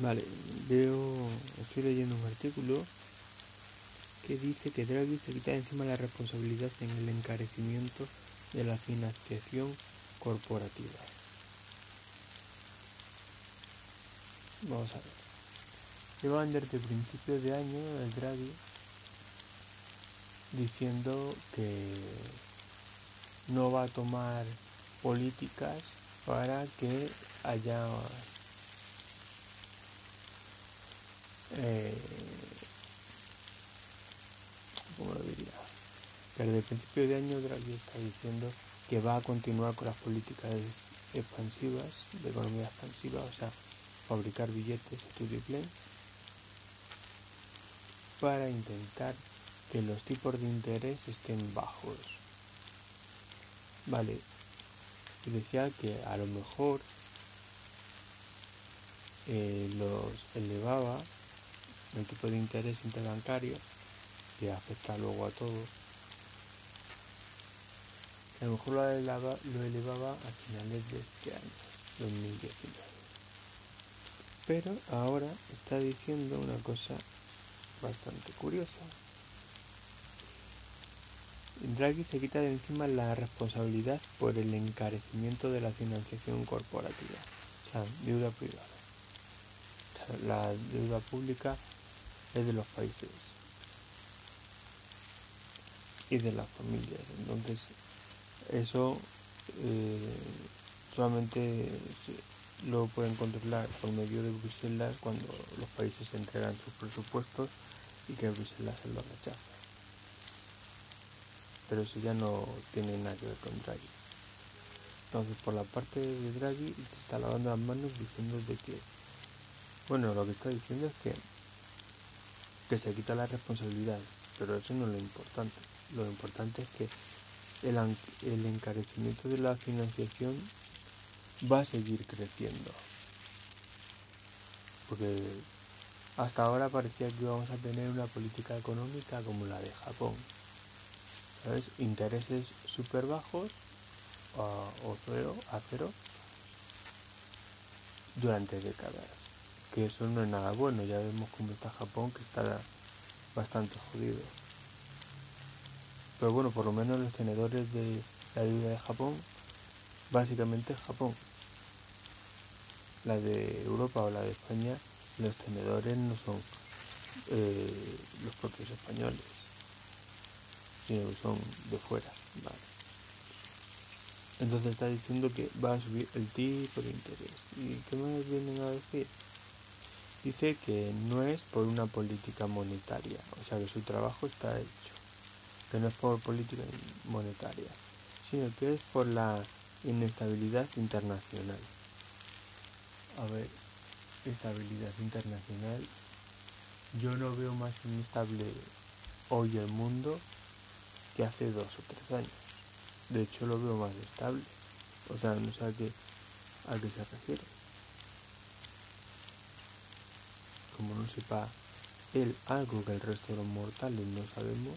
Vale, veo, estoy leyendo un artículo que dice que Draghi se quita encima la responsabilidad en el encarecimiento de la financiación corporativa. Vamos a ver. Llevan desde principios de año el Draghi diciendo que no va a tomar políticas para que haya eh, ¿cómo lo diría? Que desde el principio de año Draghi está diciendo que va a continuar con las políticas expansivas, de economía expansiva, o sea, fabricar billetes, estudio plan, para intentar que los tipos de interés estén bajos. Vale, y decía que a lo mejor eh, los elevaba el tipo de interés interbancario que afecta luego a todo. A lo mejor lo elevaba, lo elevaba a finales de este año 2019 pero ahora está diciendo una cosa bastante curiosa. Draghi se quita de encima la responsabilidad por el encarecimiento de la financiación corporativa, o sea, deuda privada. la deuda pública es de los países y de las familias. Entonces, eso eh, solamente lo pueden controlar por medio de Bruselas cuando los países entregan sus presupuestos y que Bruselas se lo rechaza pero eso ya no tiene nada que ver con Draghi. Entonces, por la parte de Draghi, se está lavando las manos diciendo de que, bueno, lo que está diciendo es que, que se quita la responsabilidad, pero eso no es lo importante. Lo importante es que el, el encarecimiento de la financiación va a seguir creciendo. Porque hasta ahora parecía que íbamos a tener una política económica como la de Japón, Intereses súper bajos o cero, a cero durante décadas. Que eso no es nada bueno, ya vemos cómo está Japón, que está bastante jodido. Pero bueno, por lo menos los tenedores de la deuda de Japón, básicamente Japón. La de Europa o la de España, los tenedores no son eh, los propios españoles son de fuera. Entonces está diciendo que va a subir el tipo de interés. ¿Y qué me vienen a decir? Dice que no es por una política monetaria, o sea que su trabajo está hecho, que no es por política monetaria, sino que es por la inestabilidad internacional. A ver, estabilidad internacional. Yo no veo más inestable hoy el mundo que hace dos o tres años. De hecho lo veo más estable. O sea, no sé a qué, a qué se refiere. Como no sepa él algo que el resto de los mortales no sabemos,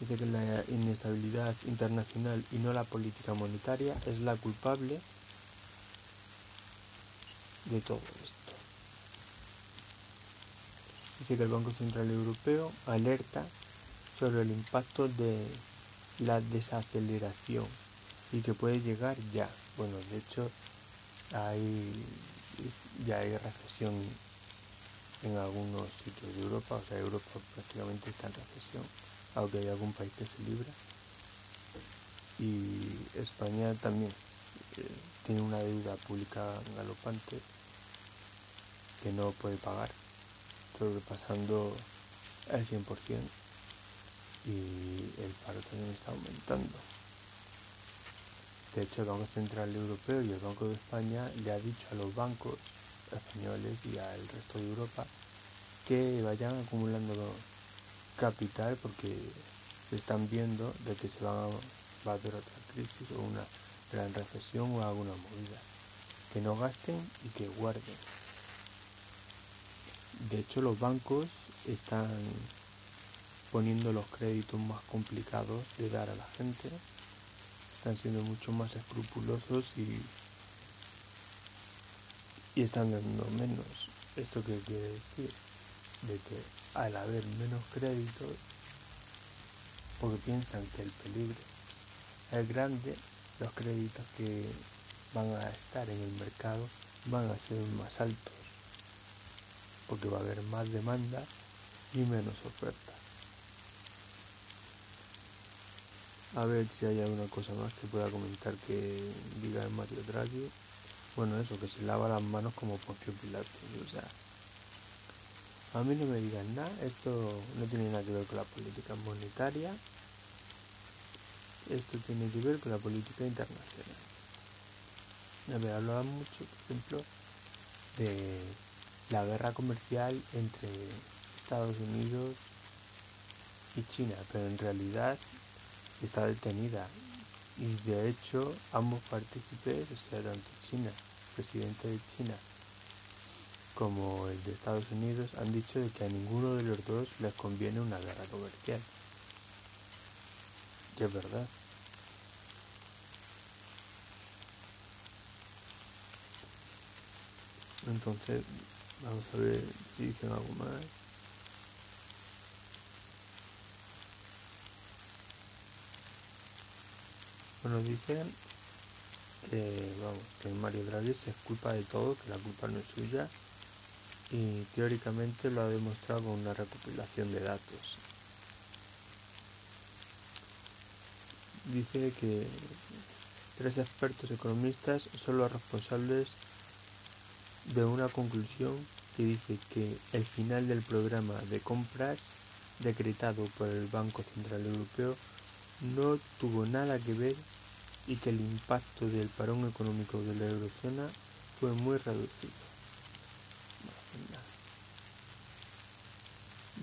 dice que la inestabilidad internacional y no la política monetaria es la culpable de todo esto. Dice que el Banco Central Europeo alerta sobre el impacto de la desaceleración y que puede llegar ya. Bueno, de hecho, hay, ya hay recesión en algunos sitios de Europa, o sea, Europa prácticamente está en recesión, aunque hay algún país que se libra. Y España también eh, tiene una deuda pública galopante que no puede pagar sobrepasando el 100% y el paro también está aumentando. De hecho, el Banco Central Europeo y el Banco de España le ha dicho a los bancos españoles y al resto de Europa que vayan acumulando capital porque se están viendo de que se va a, va a haber otra crisis o una gran recesión o alguna movida. Que no gasten y que guarden. De hecho, los bancos están poniendo los créditos más complicados de dar a la gente, están siendo mucho más escrupulosos y y están dando menos. ¿Esto qué quiere decir? De que al haber menos créditos, porque piensan que el peligro es grande, los créditos que van a estar en el mercado van a ser más altos, porque va a haber más demanda y menos oferta. A ver si hay alguna cosa más que pueda comentar que diga Mario Draghi. Bueno, eso, que se lava las manos como Poncio Pilatos. O sea, a mí no me digan nada, esto no tiene nada que ver con la política monetaria. Esto tiene que ver con la política internacional. A ver, hablaba mucho, por ejemplo, de la guerra comercial entre Estados Unidos y China, pero en realidad está detenida y de hecho ambos partícipes, o sea, tanto China, presidente de China, como el de Estados Unidos, han dicho de que a ninguno de los dos les conviene una guerra comercial. Y es verdad. Entonces, vamos a ver si dicen algo más. Bueno, dicen que, vamos, que Mario Draghi se culpa de todo, que la culpa no es suya y teóricamente lo ha demostrado con una recopilación de datos. Dice que tres expertos economistas son los responsables de una conclusión que dice que el final del programa de compras decretado por el Banco Central Europeo no tuvo nada que ver y que el impacto del parón económico de la eurozona fue muy reducido.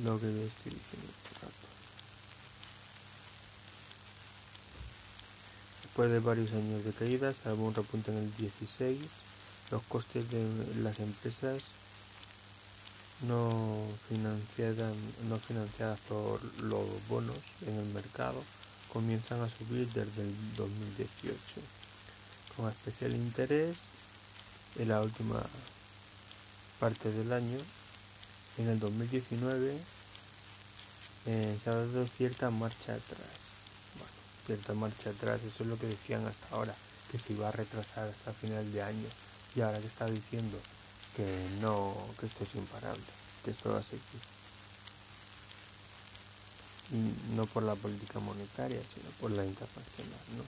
Lo que estoy diciendo rato. Después de varios años de caídas, salvo un repunte en el 16, los costes de las empresas no financiadas, no financiadas por los bonos en el mercado comienzan a subir desde el 2018, con especial interés en la última parte del año. En el 2019 eh, se ha dado cierta marcha atrás. Bueno, cierta marcha atrás, eso es lo que decían hasta ahora, que se iba a retrasar hasta final de año. Y ahora que está diciendo que no, que esto es imparable, que esto va a seguir no por la política monetaria, sino por la internacional, ¿no?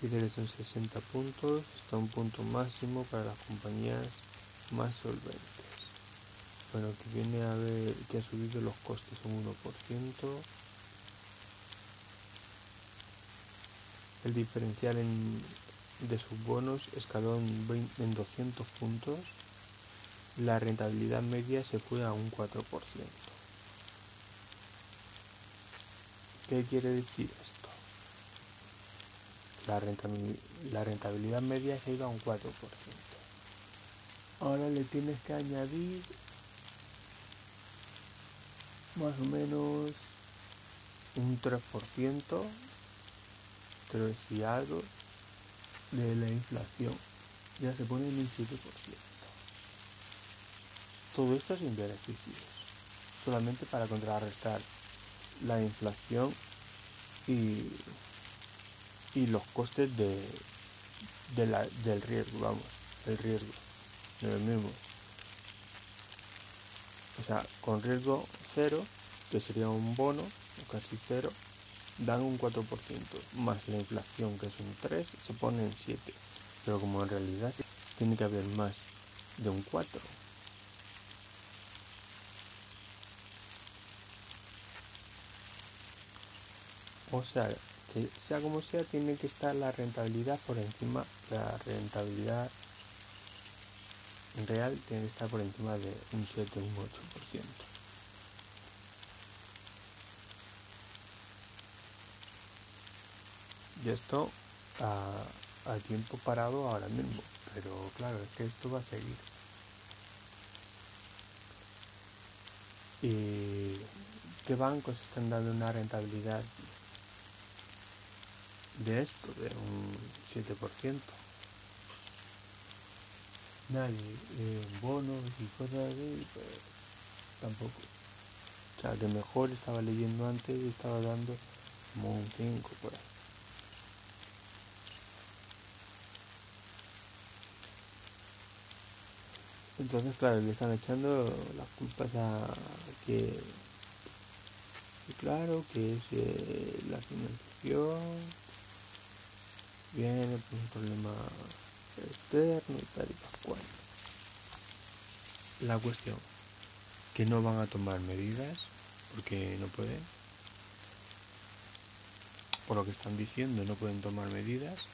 que son 60 puntos, está un punto máximo para las compañías más solventes. Bueno, que viene a ver que ha subido los costes un 1%. El diferencial de sus bonos escaló en, en 200 puntos la rentabilidad media se fue a un 4%. ¿Qué quiere decir esto? La rentabilidad, media se ha ido a un 4%. Ahora le tienes que añadir más o menos un 3%, 3 y algo de la inflación. Ya se pone en un 7%. Todo esto sin beneficios, solamente para contrarrestar la inflación y, y los costes de, del riesgo, vamos, el riesgo, de lo mismo. O sea, con riesgo cero, que sería un bono, o casi cero, dan un 4%, más la inflación, que es un 3, se pone en 7. Pero como en realidad tiene que haber más de un 4. O sea, que sea como sea, tiene que estar la rentabilidad por encima, la rentabilidad real tiene que estar por encima de un 7 o un 8%. Y esto a, a tiempo parado ahora mismo, pero claro, es que esto va a seguir. ¿Y qué bancos están dando una rentabilidad de esto, de un 7%. Nadie, eh, bonos y cosas así, pues tampoco. O sea, que mejor estaba leyendo antes y estaba dando como un 5 por ahí. Entonces, claro, le están echando las culpas a que, claro, que es eh, la financiación, viene por un problema externo y tal y pascual. La cuestión, que no van a tomar medidas porque no pueden, por lo que están diciendo, no pueden tomar medidas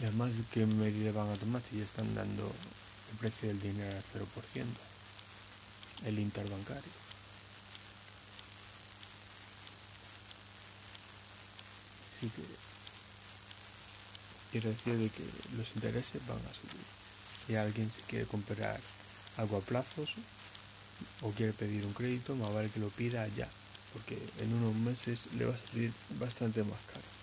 Y además, ¿qué medida van a tomar si ya están dando el precio del dinero al 0%? El interbancario. Así que quiere decir de que los intereses van a subir. Si alguien se quiere comprar algo a plazos o quiere pedir un crédito, más vale que lo pida ya, porque en unos meses le va a salir bastante más caro.